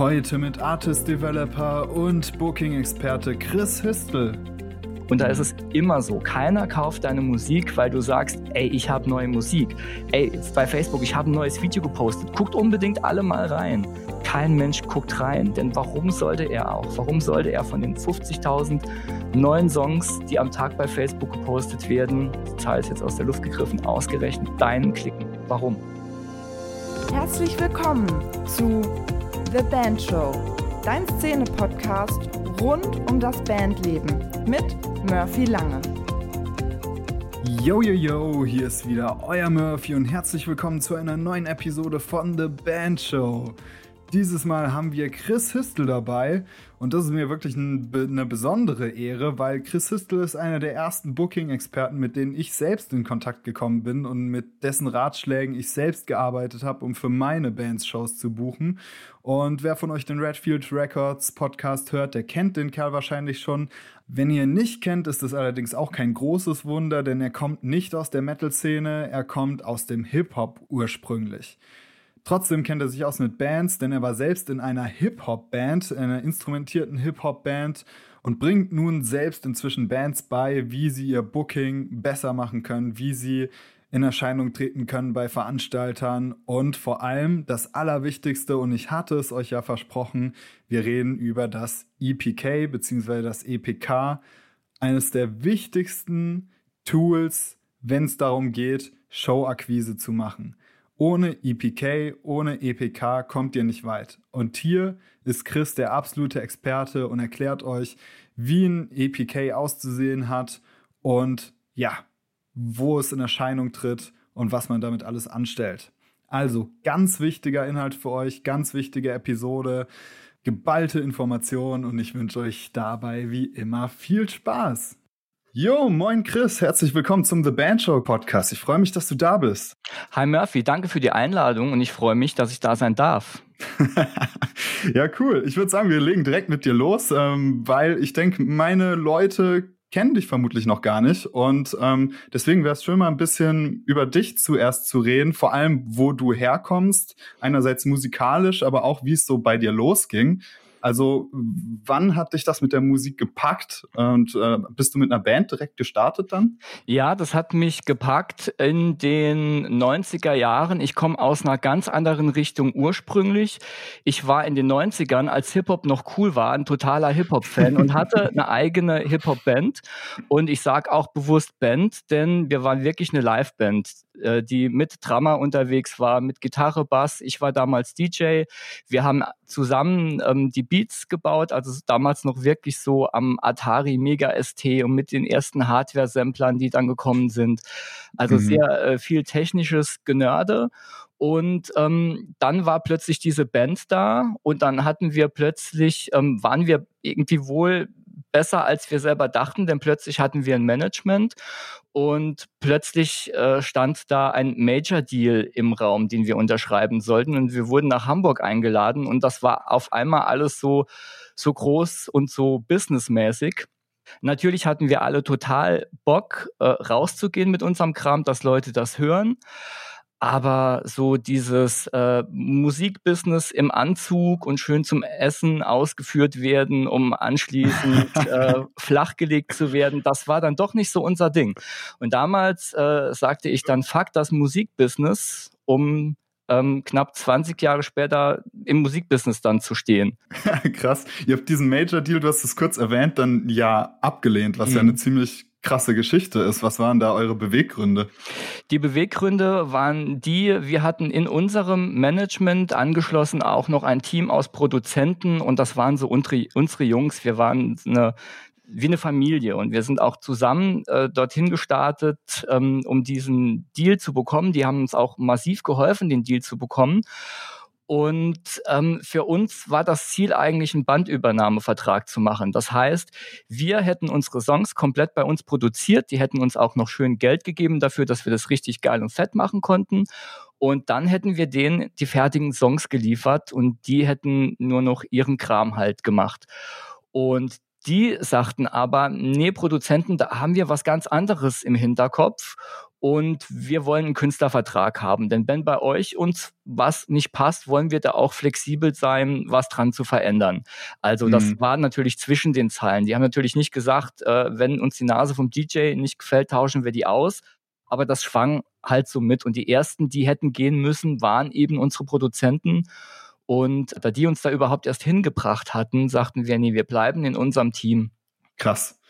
Heute mit Artist Developer und Booking-Experte Chris Histel. Und da ist es immer so, keiner kauft deine Musik, weil du sagst, ey, ich habe neue Musik. Ey, bei Facebook, ich habe ein neues Video gepostet. Guckt unbedingt alle mal rein. Kein Mensch guckt rein, denn warum sollte er auch? Warum sollte er von den 50.000 neuen Songs, die am Tag bei Facebook gepostet werden, die Zahl ist jetzt aus der Luft gegriffen, ausgerechnet deinen klicken? Warum? Herzlich willkommen zu The Band Show, dein Szene-Podcast rund um das Bandleben mit Murphy Lange. Yo, yo, yo, hier ist wieder euer Murphy und herzlich willkommen zu einer neuen Episode von The Band Show. Dieses Mal haben wir Chris Histel dabei und das ist mir wirklich ein, eine besondere Ehre, weil Chris Histel ist einer der ersten Booking-Experten, mit denen ich selbst in Kontakt gekommen bin und mit dessen Ratschlägen ich selbst gearbeitet habe, um für meine Bands Shows zu buchen. Und wer von euch den Redfield Records Podcast hört, der kennt den Kerl wahrscheinlich schon. Wenn ihr ihn nicht kennt, ist es allerdings auch kein großes Wunder, denn er kommt nicht aus der Metal-Szene, er kommt aus dem Hip-Hop ursprünglich. Trotzdem kennt er sich aus mit Bands, denn er war selbst in einer Hip-Hop-Band, einer instrumentierten Hip-Hop-Band und bringt nun selbst inzwischen Bands bei, wie sie ihr Booking besser machen können, wie sie in Erscheinung treten können bei Veranstaltern und vor allem das Allerwichtigste, und ich hatte es euch ja versprochen, wir reden über das EPK bzw. das EPK, eines der wichtigsten Tools, wenn es darum geht, Showakquise zu machen. Ohne EPK, ohne EPK kommt ihr nicht weit. Und hier ist Chris der absolute Experte und erklärt euch, wie ein EPK auszusehen hat und ja, wo es in Erscheinung tritt und was man damit alles anstellt. Also ganz wichtiger Inhalt für euch, ganz wichtige Episode, geballte Informationen und ich wünsche euch dabei wie immer viel Spaß. Jo, moin Chris, herzlich willkommen zum The Band Show Podcast. Ich freue mich, dass du da bist. Hi Murphy, danke für die Einladung und ich freue mich, dass ich da sein darf. ja, cool. Ich würde sagen, wir legen direkt mit dir los, ähm, weil ich denke, meine Leute kennen dich vermutlich noch gar nicht und ähm, deswegen wäre es schön mal ein bisschen über dich zuerst zu reden, vor allem wo du herkommst, einerseits musikalisch, aber auch wie es so bei dir losging, also wann hat dich das mit der Musik gepackt und äh, bist du mit einer Band direkt gestartet dann? Ja, das hat mich gepackt in den 90er Jahren. Ich komme aus einer ganz anderen Richtung ursprünglich. Ich war in den 90ern, als Hip-Hop noch cool war, ein totaler Hip-Hop-Fan und hatte eine eigene Hip-Hop-Band. Und ich sage auch bewusst Band, denn wir waren wirklich eine Live-Band. Äh, die mit Drummer unterwegs war, mit Gitarre, Bass. Ich war damals DJ. Wir haben zusammen ähm, die Beats gebaut, also damals noch wirklich so am Atari Mega ST und mit den ersten Hardware-Samplern, die dann gekommen sind. Also mhm. sehr äh, viel technisches Genörde. Und ähm, dann war plötzlich diese Band da und dann hatten wir plötzlich, ähm, waren wir irgendwie wohl besser, als wir selber dachten, denn plötzlich hatten wir ein Management und plötzlich äh, stand da ein Major Deal im Raum, den wir unterschreiben sollten und wir wurden nach Hamburg eingeladen und das war auf einmal alles so so groß und so businessmäßig. Natürlich hatten wir alle total Bock, äh, rauszugehen mit unserem Kram, dass Leute das hören aber so dieses äh, Musikbusiness im Anzug und schön zum Essen ausgeführt werden, um anschließend äh, flachgelegt zu werden, das war dann doch nicht so unser Ding. Und damals äh, sagte ich dann, fuck das Musikbusiness, um ähm, knapp 20 Jahre später im Musikbusiness dann zu stehen. Krass. Ihr habt diesen Major Deal, du hast es kurz erwähnt, dann ja abgelehnt, was mhm. ja eine ziemlich krasse Geschichte ist. Was waren da eure Beweggründe? Die Beweggründe waren die, wir hatten in unserem Management angeschlossen auch noch ein Team aus Produzenten und das waren so unsere, unsere Jungs. Wir waren eine, wie eine Familie und wir sind auch zusammen äh, dorthin gestartet, ähm, um diesen Deal zu bekommen. Die haben uns auch massiv geholfen, den Deal zu bekommen. Und ähm, für uns war das Ziel eigentlich, einen Bandübernahmevertrag zu machen. Das heißt, wir hätten unsere Songs komplett bei uns produziert, die hätten uns auch noch schön Geld gegeben dafür, dass wir das richtig geil und fett machen konnten. Und dann hätten wir denen die fertigen Songs geliefert und die hätten nur noch ihren Kram halt gemacht. Und Die sagten aber, nee, Produzenten, da haben wir was ganz anderes im Hinterkopf und wir wollen einen Künstlervertrag haben. Denn wenn bei euch uns was nicht passt, wollen wir da auch flexibel sein, was dran zu verändern. Also das mhm. war natürlich zwischen den Zeilen. Die haben natürlich nicht gesagt, äh, wenn uns die Nase vom DJ nicht gefällt, tauschen wir die aus. Aber das schwang halt so mit. Und die ersten, die hätten gehen müssen, waren eben unsere Produzenten. Und da die uns da überhaupt erst hingebracht hatten, sagten wir, nee, wir bleiben in unserem Team. Krass.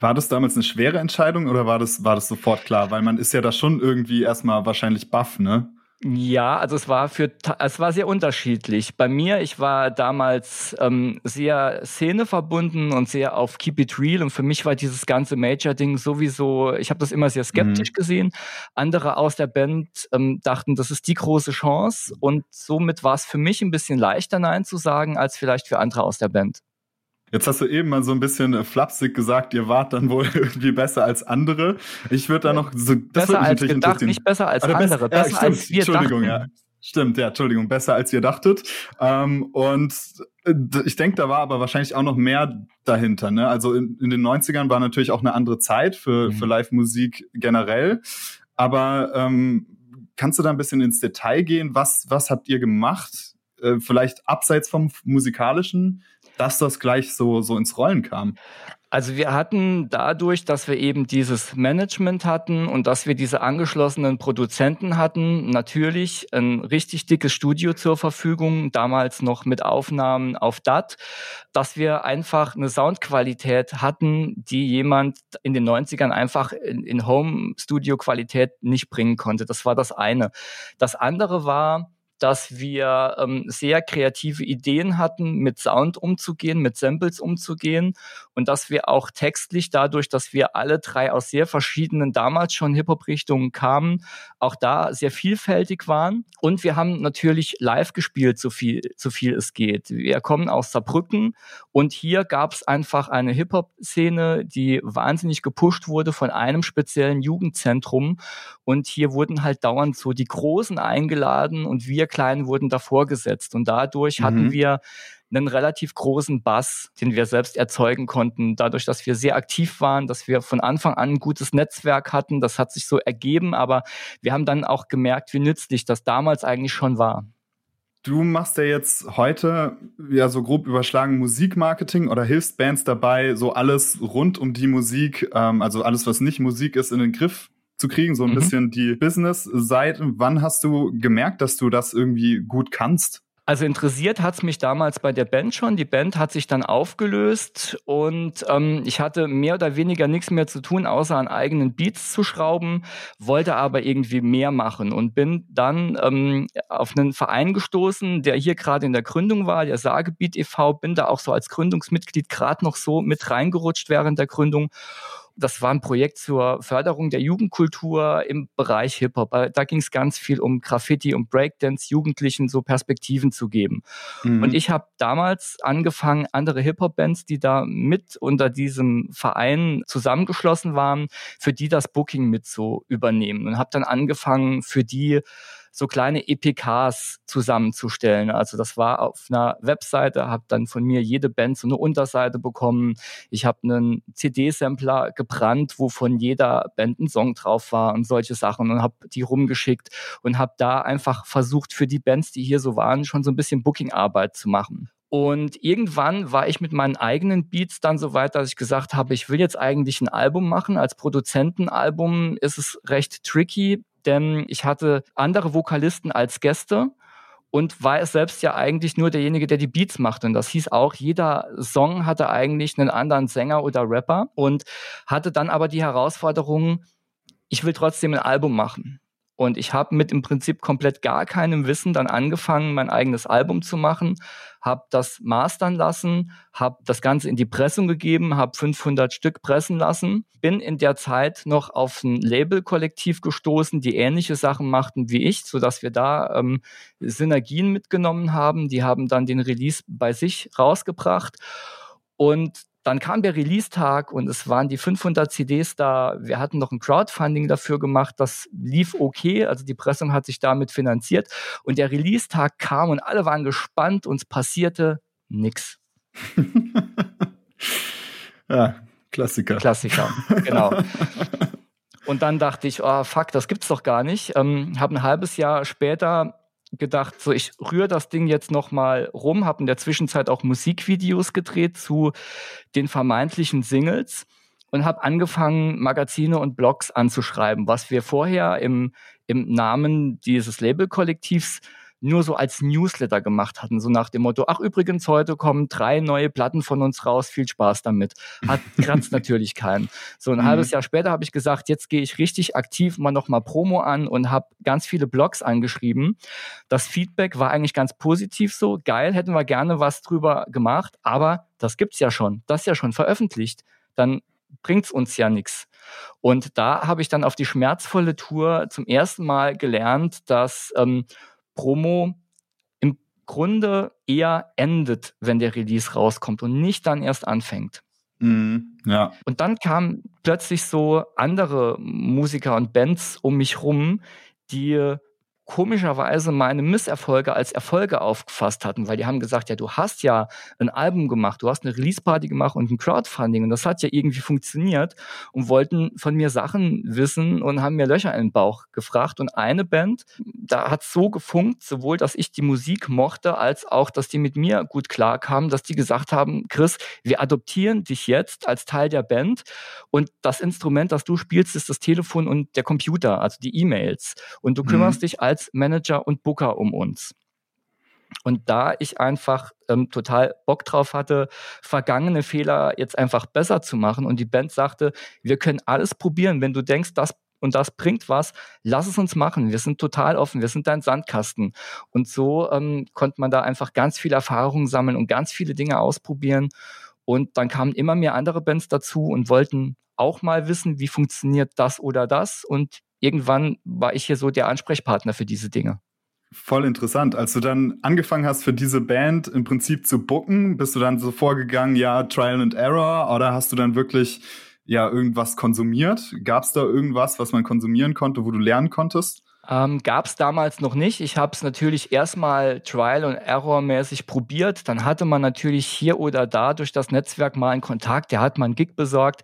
War das damals eine schwere Entscheidung oder war das, war das sofort klar? Weil man ist ja da schon irgendwie erstmal wahrscheinlich baff, ne? Ja, also es war für es war sehr unterschiedlich. Bei mir, ich war damals ähm, sehr szeneverbunden und sehr auf Keep It Real und für mich war dieses ganze Major-Ding sowieso, ich habe das immer sehr skeptisch mhm. gesehen. Andere aus der Band ähm, dachten, das ist die große Chance und somit war es für mich ein bisschen leichter Nein zu sagen, als vielleicht für andere aus der Band. Jetzt hast du eben mal so ein bisschen äh, flapsig gesagt, ihr wart dann wohl irgendwie besser als andere. Ich würde da noch so das besser als gedacht, nicht besser als also andere, besser, besser ja, als wir Entschuldigung, dachten. ja. Stimmt, ja, Entschuldigung, besser als ihr dachtet. Ähm, und äh, ich denke, da war aber wahrscheinlich auch noch mehr dahinter. Ne? Also in, in den 90ern war natürlich auch eine andere Zeit für, mhm. für Live-Musik generell. Aber ähm, kannst du da ein bisschen ins Detail gehen? Was, was habt ihr gemacht? Äh, vielleicht abseits vom musikalischen, dass das gleich so, so ins Rollen kam? Also wir hatten dadurch, dass wir eben dieses Management hatten und dass wir diese angeschlossenen Produzenten hatten, natürlich ein richtig dickes Studio zur Verfügung, damals noch mit Aufnahmen auf DAT, dass wir einfach eine Soundqualität hatten, die jemand in den 90ern einfach in, in Home-Studio-Qualität nicht bringen konnte. Das war das eine. Das andere war, dass wir ähm, sehr kreative Ideen hatten, mit Sound umzugehen, mit Samples umzugehen und dass wir auch textlich dadurch, dass wir alle drei aus sehr verschiedenen damals schon Hip-Hop-Richtungen kamen, auch da sehr vielfältig waren. Und wir haben natürlich live gespielt, so viel, so viel es geht. Wir kommen aus Saarbrücken und hier gab es einfach eine Hip-Hop-Szene, die wahnsinnig gepusht wurde von einem speziellen Jugendzentrum. Und hier wurden halt dauernd so die Großen eingeladen und wir Kleinen wurden davor gesetzt. Und dadurch mhm. hatten wir einen relativ großen Bass, den wir selbst erzeugen konnten, dadurch, dass wir sehr aktiv waren, dass wir von Anfang an ein gutes Netzwerk hatten. Das hat sich so ergeben, aber wir haben dann auch gemerkt, wie nützlich das damals eigentlich schon war. Du machst ja jetzt heute ja so grob überschlagen Musikmarketing oder hilfst Bands dabei, so alles rund um die Musik, ähm, also alles, was nicht Musik ist, in den Griff zu kriegen, so ein mhm. bisschen die Business-Seite. Wann hast du gemerkt, dass du das irgendwie gut kannst? Also interessiert hat's mich damals bei der Band schon. Die Band hat sich dann aufgelöst und ähm, ich hatte mehr oder weniger nichts mehr zu tun, außer an eigenen Beats zu schrauben, wollte aber irgendwie mehr machen und bin dann ähm, auf einen Verein gestoßen, der hier gerade in der Gründung war, der Sagebiet e.V., bin da auch so als Gründungsmitglied gerade noch so mit reingerutscht während der Gründung das war ein Projekt zur Förderung der Jugendkultur im Bereich Hip-Hop. Äh, da ging es ganz viel um Graffiti und Breakdance, Jugendlichen so Perspektiven zu geben. Mhm. Und ich habe damals angefangen, andere Hip-Hop-Bands, die da mit unter diesem Verein zusammengeschlossen waren, für die das Booking mit zu übernehmen. Und habe dann angefangen, für die so kleine EPKs zusammenzustellen. Also das war auf einer Webseite, habe dann von mir jede Band so eine Unterseite bekommen. Ich habe einen CD-Sampler gebrannt, wo von jeder Band ein Song drauf war und solche Sachen und habe die rumgeschickt und habe da einfach versucht, für die Bands, die hier so waren, schon so ein bisschen Booking-Arbeit zu machen. Und irgendwann war ich mit meinen eigenen Beats dann so weit, dass ich gesagt habe, ich will jetzt eigentlich ein Album machen. Als Produzentenalbum ist es recht tricky denn ich hatte andere Vokalisten als Gäste und war es selbst ja eigentlich nur derjenige, der die Beats machte. Und das hieß auch, jeder Song hatte eigentlich einen anderen Sänger oder Rapper und hatte dann aber die Herausforderung, ich will trotzdem ein Album machen. Und ich habe mit im Prinzip komplett gar keinem Wissen dann angefangen, mein eigenes Album zu machen, habe das mastern lassen, habe das Ganze in die Pressung gegeben, habe 500 Stück pressen lassen, bin in der Zeit noch auf ein Label-Kollektiv gestoßen, die ähnliche Sachen machten wie ich, so dass wir da ähm, Synergien mitgenommen haben. Die haben dann den Release bei sich rausgebracht und dann kam der Release-Tag und es waren die 500 CDs da. Wir hatten noch ein Crowdfunding dafür gemacht. Das lief okay. Also die Pressung hat sich damit finanziert. Und der Release-Tag kam und alle waren gespannt und es passierte nichts. Ja, Klassiker. Klassiker, genau. Und dann dachte ich, oh fuck, das gibt's doch gar nicht. Ähm, habe ein halbes Jahr später gedacht, so ich rühre das Ding jetzt noch mal rum, habe in der Zwischenzeit auch Musikvideos gedreht zu den vermeintlichen Singles und habe angefangen, Magazine und Blogs anzuschreiben, was wir vorher im, im Namen dieses Labelkollektivs nur so als Newsletter gemacht hatten, so nach dem Motto, ach übrigens, heute kommen drei neue Platten von uns raus, viel Spaß damit. Hat kratzt natürlich keinen. So ein mhm. halbes Jahr später habe ich gesagt, jetzt gehe ich richtig aktiv mal nochmal Promo an und habe ganz viele Blogs angeschrieben. Das Feedback war eigentlich ganz positiv so, geil, hätten wir gerne was drüber gemacht, aber das gibt's ja schon, das ist ja schon veröffentlicht. Dann bringt's uns ja nichts. Und da habe ich dann auf die schmerzvolle Tour zum ersten Mal gelernt, dass ähm, Promo im Grunde eher endet, wenn der Release rauskommt und nicht dann erst anfängt. Mhm, ja. Und dann kamen plötzlich so andere Musiker und Bands um mich rum, die komischerweise meine Misserfolge als Erfolge aufgefasst hatten, weil die haben gesagt, ja, du hast ja ein Album gemacht, du hast eine Release-Party gemacht und ein Crowdfunding und das hat ja irgendwie funktioniert und wollten von mir Sachen wissen und haben mir Löcher in den Bauch gefragt und eine Band, da hat so gefunkt, sowohl, dass ich die Musik mochte, als auch, dass die mit mir gut klarkamen, dass die gesagt haben, Chris, wir adoptieren dich jetzt als Teil der Band und das Instrument, das du spielst, ist das Telefon und der Computer, also die E-Mails und du kümmerst mhm. dich als als Manager und Booker um uns. Und da ich einfach ähm, total Bock drauf hatte, vergangene Fehler jetzt einfach besser zu machen und die Band sagte, wir können alles probieren, wenn du denkst, das und das bringt was, lass es uns machen. Wir sind total offen, wir sind dein Sandkasten. Und so ähm, konnte man da einfach ganz viel Erfahrung sammeln und ganz viele Dinge ausprobieren. Und dann kamen immer mehr andere Bands dazu und wollten auch mal wissen, wie funktioniert das oder das. Und irgendwann war ich hier so der Ansprechpartner für diese Dinge. Voll interessant. Als du dann angefangen hast, für diese Band im Prinzip zu booken, bist du dann so vorgegangen, ja, Trial and Error, oder hast du dann wirklich ja irgendwas konsumiert? Gab es da irgendwas, was man konsumieren konnte, wo du lernen konntest? Ähm, Gab es damals noch nicht. Ich habe es natürlich erstmal Trial und Error mäßig probiert. Dann hatte man natürlich hier oder da durch das Netzwerk mal einen Kontakt. Der hat mal einen Gig besorgt.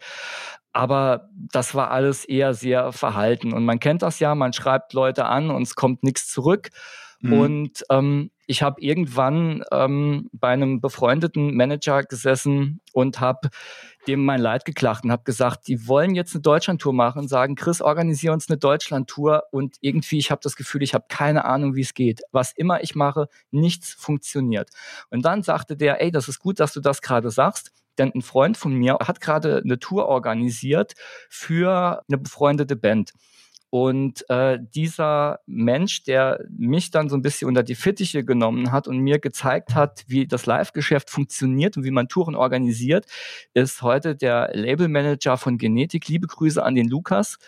Aber das war alles eher sehr verhalten. Und man kennt das ja, man schreibt Leute an und es kommt nichts zurück. Mhm. Und ähm, ich habe irgendwann ähm, bei einem befreundeten Manager gesessen und habe dem mein Leid geklagt und habe gesagt, die wollen jetzt eine Deutschlandtour machen und sagen, Chris, organisiere uns eine Deutschlandtour und irgendwie, ich habe das Gefühl, ich habe keine Ahnung, wie es geht. Was immer ich mache, nichts funktioniert. Und dann sagte der, ey, das ist gut, dass du das gerade sagst denn ein Freund von mir hat gerade eine Tour organisiert für eine befreundete Band. Und äh, dieser Mensch, der mich dann so ein bisschen unter die Fittiche genommen hat und mir gezeigt hat, wie das Live-Geschäft funktioniert und wie man Touren organisiert, ist heute der Labelmanager von Genetik. Liebe Grüße an den Lukas.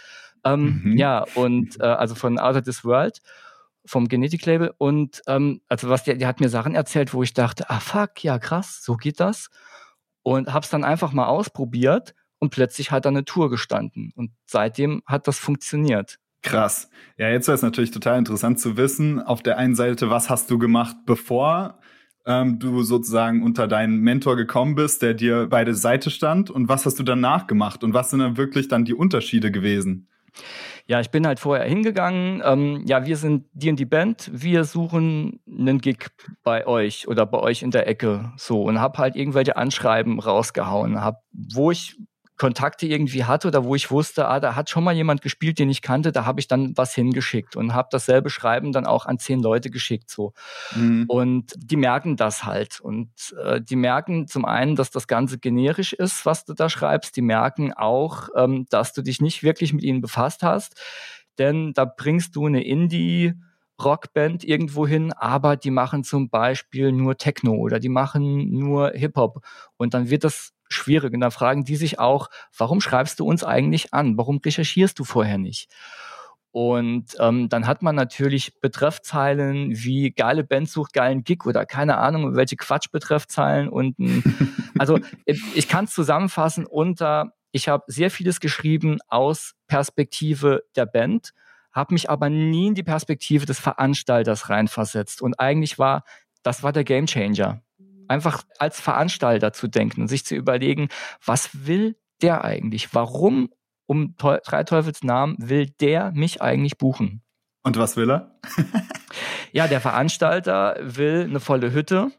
Ähm, mhm. Ja, und äh, also von Out of This World vom Genetik-Label. Und ähm, also was der, der hat mir Sachen erzählt, wo ich dachte, ah fuck, ja krass, so geht das und habe es dann einfach mal ausprobiert und plötzlich hat da eine Tour gestanden und seitdem hat das funktioniert. Krass. Ja, jetzt wäre es natürlich total interessant zu wissen, auf der einen Seite, was hast du gemacht, bevor ähm, du sozusagen unter deinen Mentor gekommen bist, der dir beide Seite stand und was hast du danach gemacht und was sind dann wirklich dann die Unterschiede gewesen? Ja, ich bin halt vorher hingegangen. Ähm, ja, wir sind die in die Band. Wir suchen einen Gig bei euch oder bei euch in der Ecke. So und hab halt irgendwelche Anschreiben rausgehauen. Hab, wo ich Kontakte irgendwie hatte oder wo ich wusste, ah, da hat schon mal jemand gespielt, den ich kannte, da habe ich dann was hingeschickt und habe dasselbe Schreiben dann auch an zehn Leute geschickt so. Mhm. Und die merken das halt und äh, die merken zum einen, dass das Ganze generisch ist, was du da schreibst. Die merken auch, ähm, dass du dich nicht wirklich mit ihnen befasst hast, denn da bringst du eine Indie Rockband irgendwo hin, aber die machen zum Beispiel nur Techno oder die machen nur Hip-Hop. Und dann wird das schwierig. Und da fragen die sich auch, warum schreibst du uns eigentlich an? Warum recherchierst du vorher nicht? Und ähm, dann hat man natürlich Betreffzeilen wie geile Band sucht geilen Gig oder keine Ahnung, welche Quatsch-Betreffzeilen. Und also ich kann es zusammenfassen unter, ich habe sehr vieles geschrieben aus Perspektive der Band, habe mich aber nie in die Perspektive des Veranstalters reinversetzt. Und eigentlich war, das war der Gamechanger. Einfach als Veranstalter zu denken und sich zu überlegen, was will der eigentlich? Warum um drei Teufels Namen will der mich eigentlich buchen? Und was will er? ja, der Veranstalter will eine volle Hütte,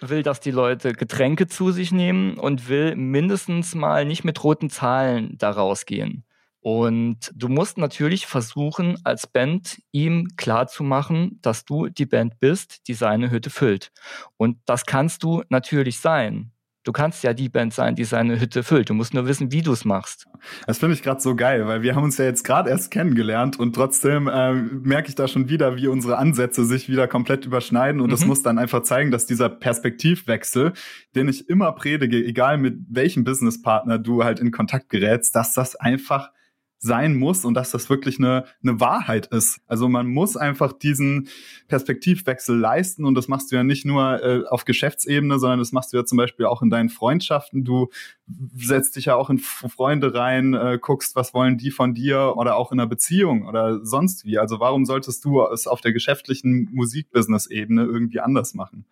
will, dass die Leute Getränke zu sich nehmen und will mindestens mal nicht mit roten Zahlen da rausgehen. Und du musst natürlich versuchen, als Band ihm klarzumachen, dass du die Band bist, die seine Hütte füllt. Und das kannst du natürlich sein. Du kannst ja die Band sein, die seine Hütte füllt. Du musst nur wissen, wie du es machst. Das finde ich gerade so geil, weil wir haben uns ja jetzt gerade erst kennengelernt und trotzdem äh, merke ich da schon wieder, wie unsere Ansätze sich wieder komplett überschneiden und mhm. das muss dann einfach zeigen, dass dieser Perspektivwechsel, den ich immer predige, egal mit welchem Businesspartner du halt in Kontakt gerätst, dass das einfach sein muss und dass das wirklich eine, eine Wahrheit ist. Also man muss einfach diesen Perspektivwechsel leisten und das machst du ja nicht nur äh, auf Geschäftsebene, sondern das machst du ja zum Beispiel auch in deinen Freundschaften. Du setzt dich ja auch in Freunde rein, äh, guckst, was wollen die von dir oder auch in einer Beziehung oder sonst wie. Also warum solltest du es auf der geschäftlichen Musikbusiness-Ebene irgendwie anders machen?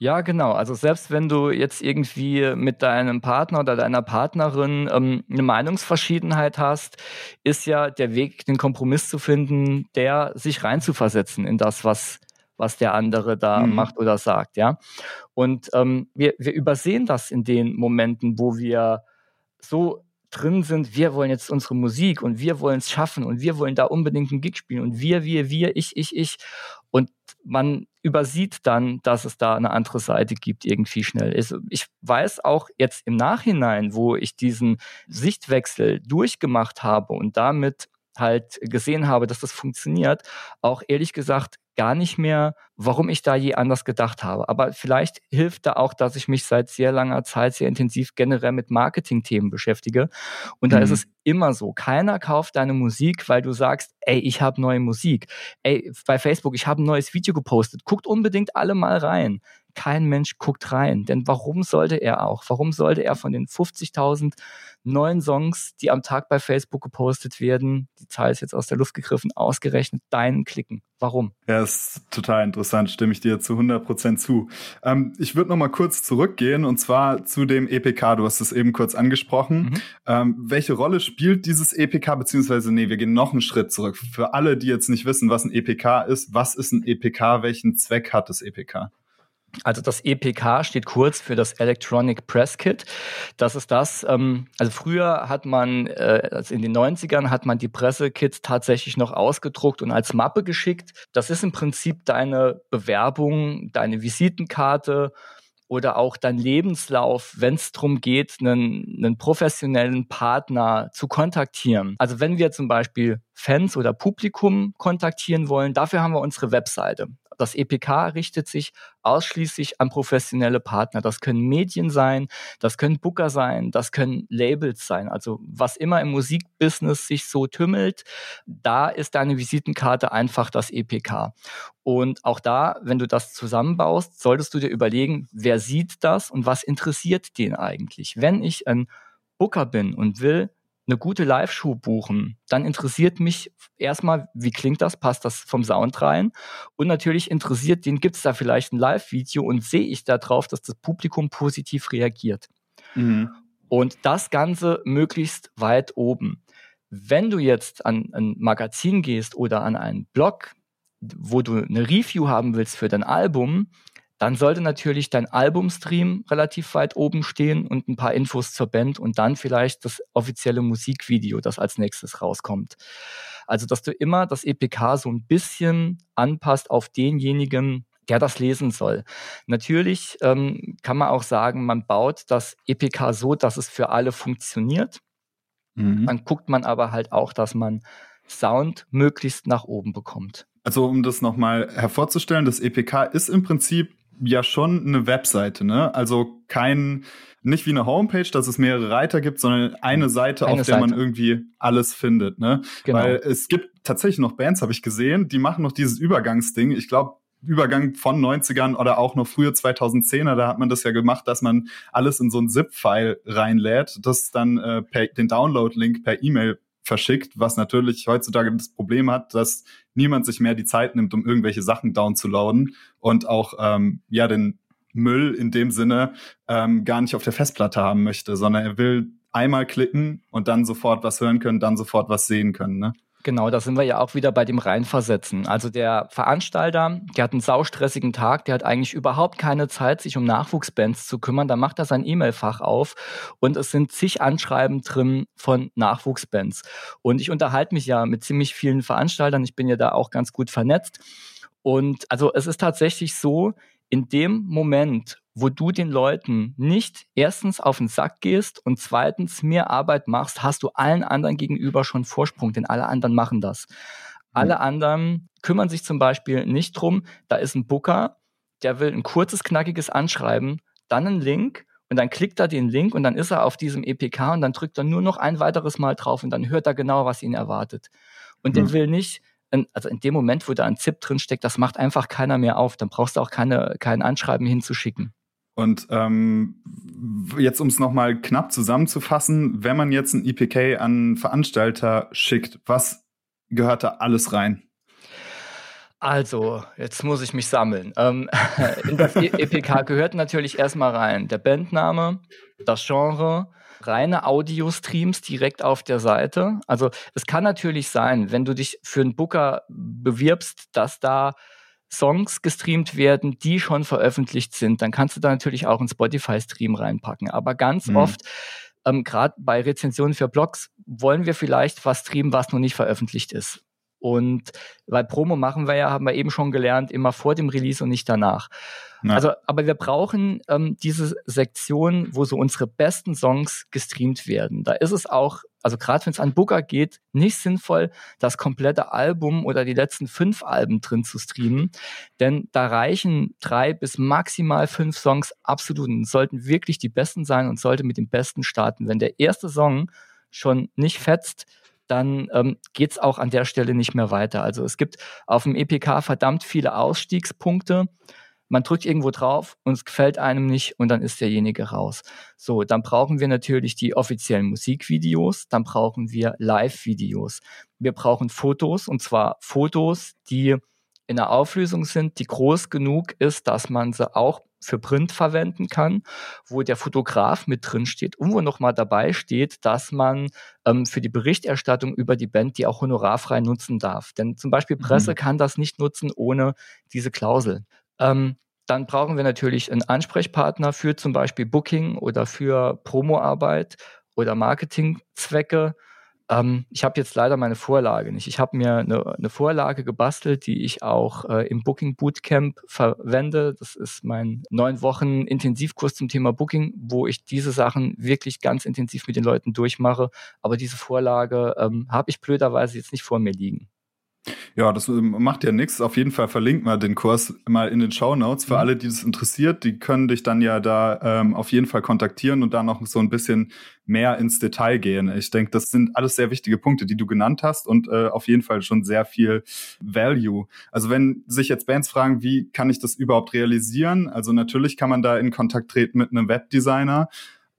Ja, genau. Also selbst wenn du jetzt irgendwie mit deinem Partner oder deiner Partnerin ähm, eine Meinungsverschiedenheit hast, ist ja der Weg, den Kompromiss zu finden, der sich reinzuversetzen in das, was was der andere da mhm. macht oder sagt, ja. Und ähm, wir, wir übersehen das in den Momenten, wo wir so drin sind, wir wollen jetzt unsere Musik und wir wollen es schaffen und wir wollen da unbedingt einen Gig spielen und wir, wir, wir, ich, ich, ich. Und man übersieht dann, dass es da eine andere Seite gibt, irgendwie schnell. Also ich weiß auch jetzt im Nachhinein, wo ich diesen Sichtwechsel durchgemacht habe und damit halt gesehen habe, dass das funktioniert, auch ehrlich gesagt gar nicht mehr, warum ich da je anders gedacht habe. Aber vielleicht hilft da auch, dass ich mich seit sehr langer Zeit sehr intensiv generell mit Marketing-Themen beschäftige. Und da ist mhm. es immer so. Keiner kauft deine Musik, weil du sagst, ey, ich habe neue Musik. Ey, bei Facebook, ich habe ein neues Video gepostet. Guckt unbedingt alle mal rein kein Mensch guckt rein. Denn warum sollte er auch? Warum sollte er von den 50.000 neuen Songs, die am Tag bei Facebook gepostet werden, die Zahl ist jetzt aus der Luft gegriffen, ausgerechnet deinen klicken? Warum? Ja, ist total interessant, stimme ich dir zu 100% zu. Ähm, ich würde noch mal kurz zurückgehen und zwar zu dem EPK. Du hast es eben kurz angesprochen. Mhm. Ähm, welche Rolle spielt dieses EPK, beziehungsweise, nee, wir gehen noch einen Schritt zurück. Für alle, die jetzt nicht wissen, was ein EPK ist, was ist ein EPK, welchen Zweck hat das EPK? Also das EPK steht kurz für das Electronic Press Kit. Das ist das, ähm, also früher hat man, äh, also in den 90ern hat man die Pressekits tatsächlich noch ausgedruckt und als Mappe geschickt. Das ist im Prinzip deine Bewerbung, deine Visitenkarte oder auch dein Lebenslauf, wenn es darum geht, einen, einen professionellen Partner zu kontaktieren. Also wenn wir zum Beispiel Fans oder Publikum kontaktieren wollen, dafür haben wir unsere Webseite. Das EPK richtet sich ausschließlich an professionelle Partner. Das können Medien sein, das können Booker sein, das können Labels sein. Also was immer im Musikbusiness sich so tümmelt, da ist deine Visitenkarte einfach das EPK. Und auch da, wenn du das zusammenbaust, solltest du dir überlegen, wer sieht das und was interessiert den eigentlich? Wenn ich ein Booker bin und will eine gute Live-Show buchen, dann interessiert mich erstmal, wie klingt das, passt das vom Sound rein? Und natürlich interessiert den, gibt es da vielleicht ein Live-Video und sehe ich darauf, dass das Publikum positiv reagiert. Mhm. Und das Ganze möglichst weit oben. Wenn du jetzt an ein Magazin gehst oder an einen Blog, wo du eine Review haben willst für dein Album, dann sollte natürlich dein Albumstream relativ weit oben stehen und ein paar Infos zur Band und dann vielleicht das offizielle Musikvideo, das als nächstes rauskommt. Also, dass du immer das EPK so ein bisschen anpasst auf denjenigen, der das lesen soll. Natürlich ähm, kann man auch sagen, man baut das EPK so, dass es für alle funktioniert. Mhm. Dann guckt man aber halt auch, dass man Sound möglichst nach oben bekommt. Also um das nochmal hervorzustellen, das EPK ist im Prinzip ja schon eine Webseite, ne? Also kein, nicht wie eine Homepage, dass es mehrere Reiter gibt, sondern eine Seite, eine auf Seite. der man irgendwie alles findet, ne? Genau. Weil es gibt tatsächlich noch Bands, habe ich gesehen, die machen noch dieses Übergangsding. Ich glaube, Übergang von 90ern oder auch noch früher 2010er, da hat man das ja gemacht, dass man alles in so ein ZIP-File reinlädt, das dann äh, per, den Download-Link per E-Mail verschickt, was natürlich heutzutage das Problem hat, dass niemand sich mehr die Zeit nimmt, um irgendwelche Sachen downzuladen und auch ähm, ja den Müll in dem Sinne ähm, gar nicht auf der Festplatte haben möchte, sondern er will einmal klicken und dann sofort was hören können, dann sofort was sehen können. Ne? Genau, da sind wir ja auch wieder bei dem Reinversetzen. Also der Veranstalter, der hat einen saustressigen Tag, der hat eigentlich überhaupt keine Zeit, sich um Nachwuchsbands zu kümmern. Da macht er sein E-Mail-Fach auf und es sind zig Anschreiben drin von Nachwuchsbands. Und ich unterhalte mich ja mit ziemlich vielen Veranstaltern. Ich bin ja da auch ganz gut vernetzt. Und also es ist tatsächlich so, in dem Moment, wo du den Leuten nicht erstens auf den Sack gehst und zweitens mehr Arbeit machst, hast du allen anderen gegenüber schon Vorsprung, denn alle anderen machen das. Alle anderen kümmern sich zum Beispiel nicht drum, da ist ein Booker, der will ein kurzes, knackiges Anschreiben, dann einen Link und dann klickt er den Link und dann ist er auf diesem EPK und dann drückt er nur noch ein weiteres Mal drauf und dann hört er genau, was ihn erwartet. Und mhm. der will nicht also in dem Moment, wo da ein ZIP drin steckt, das macht einfach keiner mehr auf. Dann brauchst du auch keine, kein Anschreiben hinzuschicken. Und ähm, jetzt, um es nochmal knapp zusammenzufassen, wenn man jetzt ein EPK an Veranstalter schickt, was gehört da alles rein? Also, jetzt muss ich mich sammeln. Ähm, in das EPK gehört natürlich erstmal rein der Bandname, das Genre, reine Audio-Streams direkt auf der Seite. Also es kann natürlich sein, wenn du dich für einen Booker bewirbst, dass da Songs gestreamt werden, die schon veröffentlicht sind, dann kannst du da natürlich auch einen Spotify-Stream reinpacken. Aber ganz mhm. oft, ähm, gerade bei Rezensionen für Blogs, wollen wir vielleicht was streamen, was noch nicht veröffentlicht ist. Und weil Promo machen wir ja, haben wir eben schon gelernt, immer vor dem Release und nicht danach. Ja. Also, aber wir brauchen ähm, diese Sektion, wo so unsere besten Songs gestreamt werden. Da ist es auch, also gerade wenn es an Booker geht, nicht sinnvoll, das komplette Album oder die letzten fünf Alben drin zu streamen, denn da reichen drei bis maximal fünf Songs absolut und sollten wirklich die besten sein und sollte mit dem Besten starten. Wenn der erste Song schon nicht fetzt, dann ähm, geht es auch an der Stelle nicht mehr weiter. Also es gibt auf dem EPK verdammt viele Ausstiegspunkte. Man drückt irgendwo drauf und es gefällt einem nicht und dann ist derjenige raus. So, dann brauchen wir natürlich die offiziellen Musikvideos, dann brauchen wir Live-Videos. Wir brauchen Fotos und zwar Fotos, die in der Auflösung sind, die groß genug ist, dass man sie auch für Print verwenden kann, wo der Fotograf mit drin steht und wo nochmal dabei steht, dass man ähm, für die Berichterstattung über die Band die auch honorarfrei nutzen darf. Denn zum Beispiel Presse mhm. kann das nicht nutzen ohne diese Klausel. Ähm, dann brauchen wir natürlich einen Ansprechpartner für zum Beispiel Booking oder für Promoarbeit oder Marketingzwecke. Ähm, ich habe jetzt leider meine Vorlage nicht. Ich habe mir eine, eine, Vorlage gebastelt, die ich auch äh, im Booking Bootcamp verwende. Das ist mein neun Wochen Intensivkurs zum Thema Booking, wo ich diese Sachen wirklich ganz intensiv mit den Leuten durchmache. Aber diese Vorlage ähm, habe ich blöderweise jetzt nicht vor mir liegen. Ja, das ähm, macht ja nichts. Auf jeden Fall verlinkt mal den Kurs mal in den Show Notes. Für mhm. alle, die das interessiert, die können dich dann ja da ähm, auf jeden Fall kontaktieren und da noch so ein bisschen mehr ins Detail gehen. Ich denke, das sind alles sehr wichtige Punkte, die du genannt hast und äh, auf jeden Fall schon sehr viel Value. Also wenn sich jetzt Bands fragen, wie kann ich das überhaupt realisieren? Also natürlich kann man da in Kontakt treten mit einem Webdesigner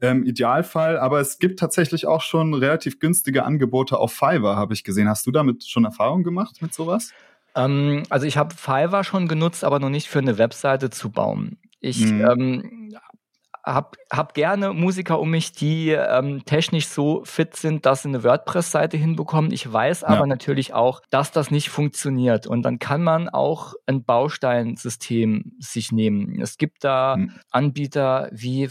ähm, Idealfall. Aber es gibt tatsächlich auch schon relativ günstige Angebote auf Fiverr, habe ich gesehen. Hast du damit schon Erfahrung gemacht mit sowas? Ähm, also ich habe Fiverr schon genutzt, aber noch nicht für eine Webseite zu bauen. Ich mhm. ähm, habe hab gerne Musiker um mich, die ähm, technisch so fit sind, dass sie eine WordPress-Seite hinbekommen. Ich weiß aber ja. natürlich auch, dass das nicht funktioniert. Und dann kann man auch ein Bausteinsystem sich nehmen. Es gibt da mhm. Anbieter wie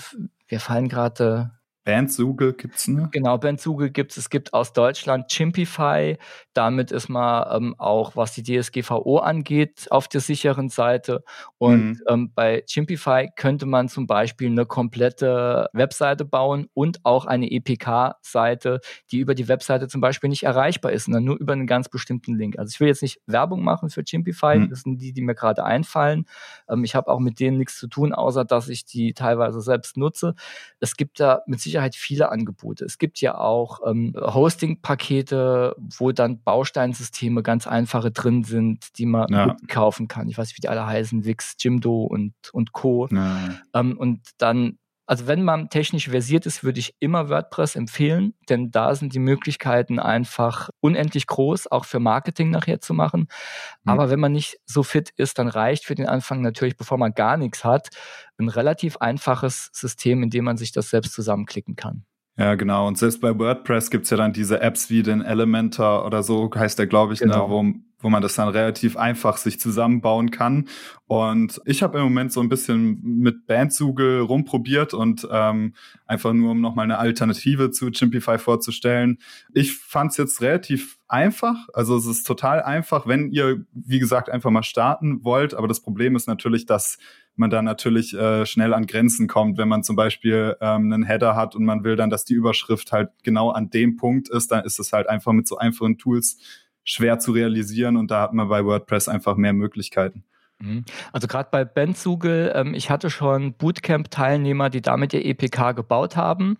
wir fallen gerade Bandsuge gibt's, ne? Genau, Bandsuge gibt's. Es gibt aus Deutschland Chimpify. Damit ist man ähm, auch, was die DSGVO angeht, auf der sicheren Seite. Und mhm. ähm, bei Chimpify könnte man zum Beispiel eine komplette Webseite bauen und auch eine EPK-Seite, die über die Webseite zum Beispiel nicht erreichbar ist, sondern nur über einen ganz bestimmten Link. Also ich will jetzt nicht Werbung machen für Chimpify. Mhm. Das sind die, die mir gerade einfallen. Ähm, ich habe auch mit denen nichts zu tun, außer dass ich die teilweise selbst nutze. Es gibt da mit Sicherheit Sicherheit viele Angebote. Es gibt ja auch ähm, Hosting-Pakete, wo dann Bausteinsysteme ganz einfache drin sind, die man ja. kaufen kann. Ich weiß nicht, wie die alle heißen, Wix, Jimdo und, und Co. Ja. Ähm, und dann also wenn man technisch versiert ist, würde ich immer WordPress empfehlen, denn da sind die Möglichkeiten einfach unendlich groß, auch für Marketing nachher zu machen. Mhm. Aber wenn man nicht so fit ist, dann reicht für den Anfang natürlich, bevor man gar nichts hat, ein relativ einfaches System, in dem man sich das selbst zusammenklicken kann. Ja, genau. Und selbst bei WordPress gibt's ja dann diese Apps wie den Elementor oder so, heißt der, glaube ich, ne, genau. ne, wo, wo man das dann relativ einfach sich zusammenbauen kann. Und ich habe im Moment so ein bisschen mit Bandsugle rumprobiert und ähm, einfach nur, um nochmal eine Alternative zu Chimpify vorzustellen. Ich fand es jetzt relativ einfach. Also es ist total einfach, wenn ihr, wie gesagt, einfach mal starten wollt. Aber das Problem ist natürlich, dass man dann natürlich äh, schnell an Grenzen kommt, wenn man zum Beispiel ähm, einen Header hat und man will dann, dass die Überschrift halt genau an dem Punkt ist, dann ist es halt einfach mit so einfachen Tools schwer zu realisieren und da hat man bei WordPress einfach mehr Möglichkeiten. Mhm. Also gerade bei Benzugel, ähm, ich hatte schon Bootcamp-Teilnehmer, die damit ihr EPK gebaut haben.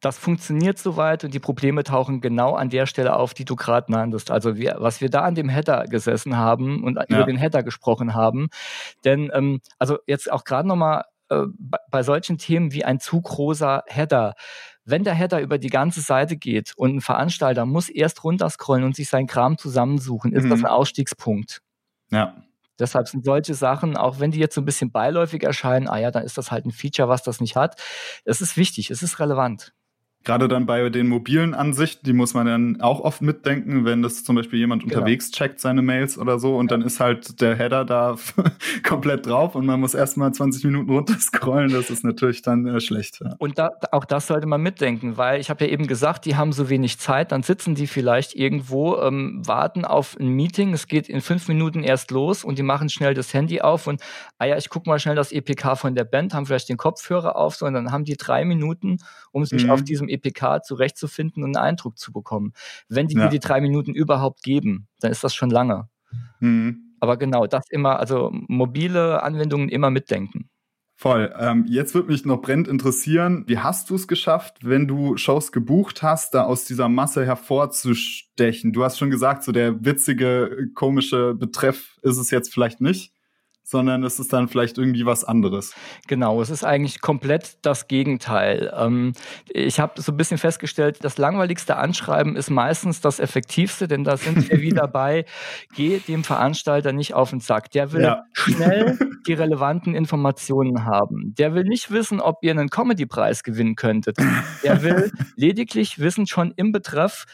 Das funktioniert soweit und die Probleme tauchen genau an der Stelle auf, die du gerade nanntest. Also wir, was wir da an dem Header gesessen haben und ja. über den Header gesprochen haben. Denn ähm, also jetzt auch gerade nochmal äh, bei, bei solchen Themen wie ein zu großer Header. Wenn der Header über die ganze Seite geht und ein Veranstalter muss erst runterscrollen und sich seinen Kram zusammensuchen, ist mhm. das ein Ausstiegspunkt. Ja. Deshalb sind solche Sachen, auch wenn die jetzt so ein bisschen beiläufig erscheinen, ah ja, dann ist das halt ein Feature, was das nicht hat. Es ist wichtig, es ist relevant gerade dann bei den mobilen Ansichten, die muss man dann auch oft mitdenken, wenn das zum Beispiel jemand genau. unterwegs checkt, seine Mails oder so, und ja. dann ist halt der Header da komplett drauf und man muss erstmal 20 Minuten runterscrollen. Das ist natürlich dann äh, schlecht. Ja. Und da, auch das sollte man mitdenken, weil ich habe ja eben gesagt, die haben so wenig Zeit, dann sitzen die vielleicht irgendwo, ähm, warten auf ein Meeting, es geht in fünf Minuten erst los und die machen schnell das Handy auf und, ah ja, ich gucke mal schnell das EPK von der Band, haben vielleicht den Kopfhörer auf, so, und dann haben die drei Minuten, um sich mhm. auf diesem EPK zurechtzufinden und einen Eindruck zu bekommen. Wenn die ja. dir die drei Minuten überhaupt geben, dann ist das schon lange. Mhm. Aber genau, das immer, also mobile Anwendungen immer mitdenken. Voll. Ähm, jetzt würde mich noch brennend interessieren, wie hast du es geschafft, wenn du Shows gebucht hast, da aus dieser Masse hervorzustechen? Du hast schon gesagt, so der witzige, komische Betreff ist es jetzt vielleicht nicht sondern es ist dann vielleicht irgendwie was anderes. Genau, es ist eigentlich komplett das Gegenteil. Ähm, ich habe so ein bisschen festgestellt, das langweiligste Anschreiben ist meistens das effektivste, denn da sind wir wieder bei, geh dem Veranstalter nicht auf den Sack. Der will ja. schnell die relevanten Informationen haben. Der will nicht wissen, ob ihr einen Comedy-Preis gewinnen könntet. Der will lediglich wissen, schon im Betreff,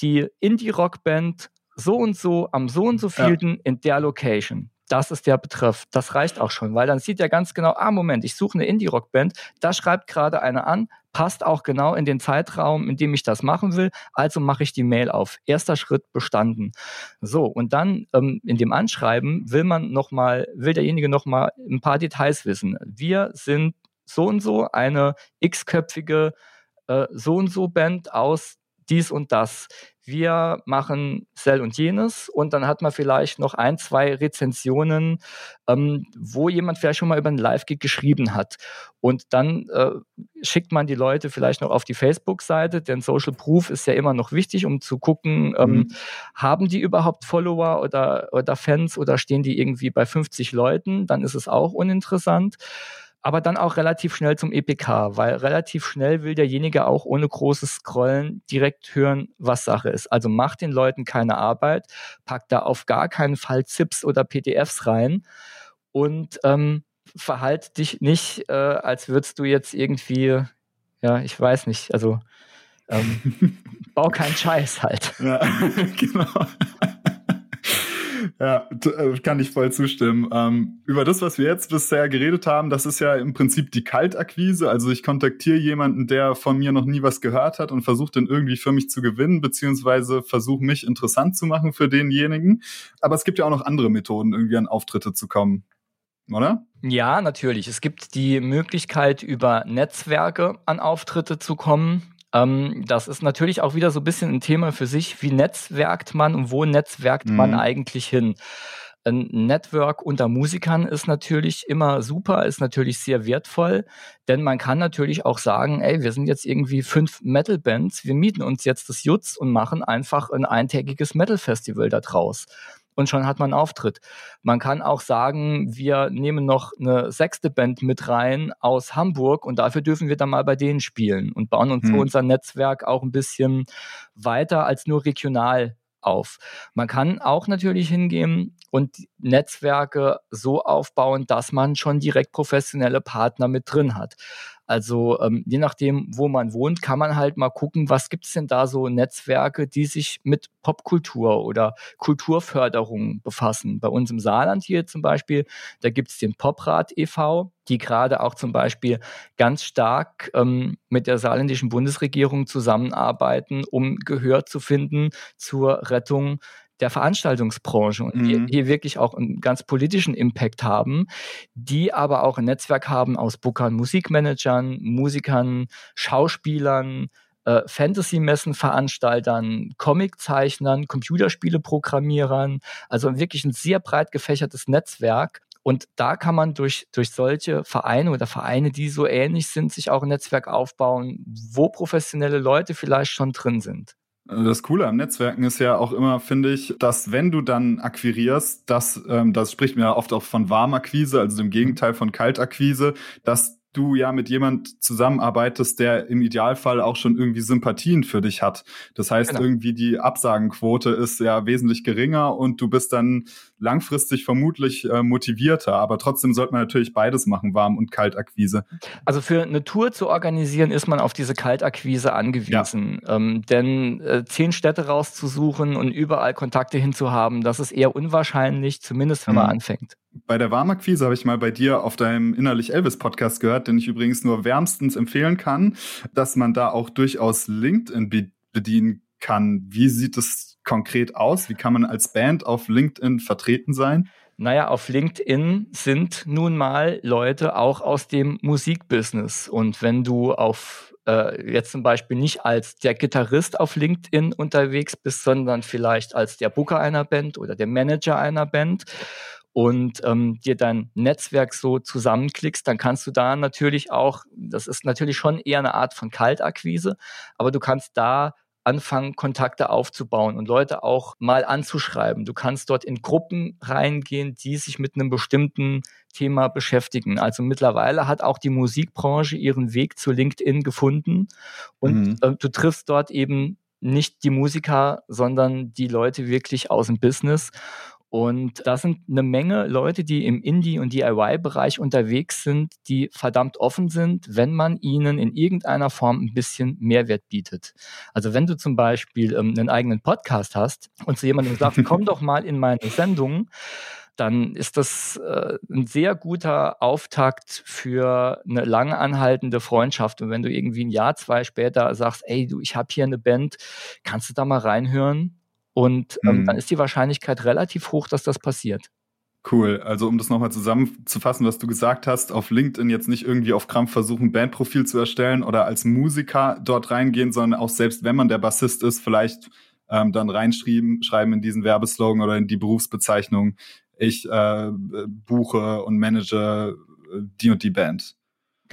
die Indie-Rock-Band so und so am so und so vielten ja. in der Location das ist der Betreff. Das reicht auch schon, weil dann sieht er ganz genau, ah, Moment, ich suche eine Indie-Rock-Band, da schreibt gerade eine an, passt auch genau in den Zeitraum, in dem ich das machen will, also mache ich die Mail auf. Erster Schritt bestanden. So, und dann ähm, in dem Anschreiben will man nochmal, will derjenige nochmal ein paar Details wissen. Wir sind so und so eine x-köpfige äh, so und so Band aus dies und das wir machen Cell und jenes und dann hat man vielleicht noch ein, zwei Rezensionen, ähm, wo jemand vielleicht schon mal über einen Live-Gig geschrieben hat. Und dann äh, schickt man die Leute vielleicht noch auf die Facebook-Seite, denn Social Proof ist ja immer noch wichtig, um zu gucken, ähm, mhm. haben die überhaupt Follower oder, oder Fans oder stehen die irgendwie bei 50 Leuten, dann ist es auch uninteressant aber dann auch relativ schnell zum EPK, weil relativ schnell will derjenige auch ohne großes Scrollen direkt hören, was Sache ist. Also macht den Leuten keine Arbeit, packt da auf gar keinen Fall ZIPs oder PDFs rein und ähm, verhalt dich nicht, äh, als würdest du jetzt irgendwie, ja, ich weiß nicht, also ähm, bau keinen Scheiß halt. Ja, genau. Ja, äh, kann ich voll zustimmen. Ähm, über das, was wir jetzt bisher geredet haben, das ist ja im Prinzip die Kaltakquise. Also ich kontaktiere jemanden, der von mir noch nie was gehört hat und versuche den irgendwie für mich zu gewinnen, beziehungsweise versuche mich interessant zu machen für denjenigen. Aber es gibt ja auch noch andere Methoden, irgendwie an Auftritte zu kommen. Oder? Ja, natürlich. Es gibt die Möglichkeit, über Netzwerke an Auftritte zu kommen. Ähm, das ist natürlich auch wieder so ein bisschen ein Thema für sich. Wie netzwerkt man und wo netzwerkt mhm. man eigentlich hin? Ein Network unter Musikern ist natürlich immer super, ist natürlich sehr wertvoll, denn man kann natürlich auch sagen, ey, wir sind jetzt irgendwie fünf Metal-Bands, wir mieten uns jetzt das Jutz und machen einfach ein eintägiges Metal-Festival da draus. Und schon hat man einen Auftritt. Man kann auch sagen, wir nehmen noch eine sechste Band mit rein aus Hamburg und dafür dürfen wir dann mal bei denen spielen und bauen uns hm. so unser Netzwerk auch ein bisschen weiter als nur regional auf. Man kann auch natürlich hingehen und Netzwerke so aufbauen, dass man schon direkt professionelle Partner mit drin hat. Also ähm, je nachdem, wo man wohnt, kann man halt mal gucken, was gibt es denn da so Netzwerke, die sich mit Popkultur oder Kulturförderung befassen. Bei uns im Saarland hier zum Beispiel, da gibt es den Poprat e.V., die gerade auch zum Beispiel ganz stark ähm, mit der saarländischen Bundesregierung zusammenarbeiten, um Gehör zu finden zur Rettung der Veranstaltungsbranche und die mhm. hier wirklich auch einen ganz politischen Impact haben, die aber auch ein Netzwerk haben aus Bookern, Musikmanagern, Musikern, Schauspielern, äh, Fantasy-Messen-Veranstaltern, Comiczeichnern, Computerspiele-Programmierern, also wirklich ein sehr breit gefächertes Netzwerk. Und da kann man durch, durch solche Vereine oder Vereine, die so ähnlich sind, sich auch ein Netzwerk aufbauen, wo professionelle Leute vielleicht schon drin sind. Das Coole am Netzwerken ist ja auch immer, finde ich, dass wenn du dann akquirierst, dass, ähm, das spricht mir oft auch von Warmakquise, also dem Gegenteil von Kaltakquise, dass du ja mit jemand zusammenarbeitest, der im Idealfall auch schon irgendwie Sympathien für dich hat. Das heißt, genau. irgendwie die Absagenquote ist ja wesentlich geringer und du bist dann langfristig vermutlich äh, motivierter. Aber trotzdem sollte man natürlich beides machen, Warm- und Kaltakquise. Also für eine Tour zu organisieren, ist man auf diese Kaltakquise angewiesen. Ja. Ähm, denn äh, zehn Städte rauszusuchen und überall Kontakte hinzuhaben, das ist eher unwahrscheinlich, zumindest wenn man mhm. anfängt. Bei der Warmakquise habe ich mal bei dir auf deinem Innerlich Elvis Podcast gehört, den ich übrigens nur wärmstens empfehlen kann, dass man da auch durchaus LinkedIn bedienen kann. Wie sieht es konkret aus? Wie kann man als Band auf LinkedIn vertreten sein? Naja, auf LinkedIn sind nun mal Leute auch aus dem Musikbusiness. Und wenn du auf äh, jetzt zum Beispiel nicht als der Gitarrist auf LinkedIn unterwegs bist, sondern vielleicht als der Booker einer Band oder der Manager einer Band und ähm, dir dein Netzwerk so zusammenklickst, dann kannst du da natürlich auch, das ist natürlich schon eher eine Art von Kaltakquise, aber du kannst da anfangen, Kontakte aufzubauen und Leute auch mal anzuschreiben. Du kannst dort in Gruppen reingehen, die sich mit einem bestimmten Thema beschäftigen. Also mittlerweile hat auch die Musikbranche ihren Weg zu LinkedIn gefunden und mhm. äh, du triffst dort eben nicht die Musiker, sondern die Leute wirklich aus dem Business. Und da sind eine Menge Leute, die im Indie- und DIY-Bereich unterwegs sind, die verdammt offen sind, wenn man ihnen in irgendeiner Form ein bisschen Mehrwert bietet. Also wenn du zum Beispiel ähm, einen eigenen Podcast hast und zu jemandem sagst, komm doch mal in meine Sendung, dann ist das äh, ein sehr guter Auftakt für eine lange anhaltende Freundschaft. Und wenn du irgendwie ein Jahr, zwei später sagst, ey, du, ich habe hier eine Band, kannst du da mal reinhören? Und ähm, mhm. dann ist die Wahrscheinlichkeit relativ hoch, dass das passiert. Cool. Also um das nochmal zusammenzufassen, was du gesagt hast, auf LinkedIn jetzt nicht irgendwie auf Krampf versuchen, Bandprofil zu erstellen oder als Musiker dort reingehen, sondern auch selbst wenn man der Bassist ist, vielleicht ähm, dann reinschreiben schreiben in diesen Werbeslogan oder in die Berufsbezeichnung, ich äh, buche und manage äh, die und die Band.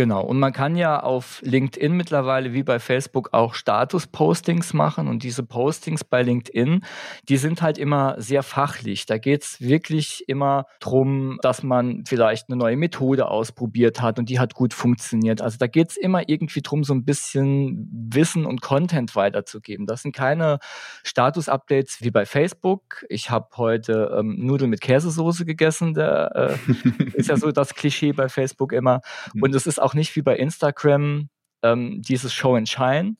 Genau, und man kann ja auf LinkedIn mittlerweile wie bei Facebook auch Status-Postings machen und diese Postings bei LinkedIn, die sind halt immer sehr fachlich. Da geht's wirklich immer drum, dass man vielleicht eine neue Methode ausprobiert hat und die hat gut funktioniert. Also da geht's immer irgendwie drum, so ein bisschen Wissen und Content weiterzugeben. Das sind keine Status-Updates wie bei Facebook. Ich habe heute ähm, Nudeln mit Käsesoße gegessen, der äh, ist ja so das Klischee bei Facebook immer. Mhm. Und es ist auch nicht wie bei Instagram ähm, dieses Show and Shine,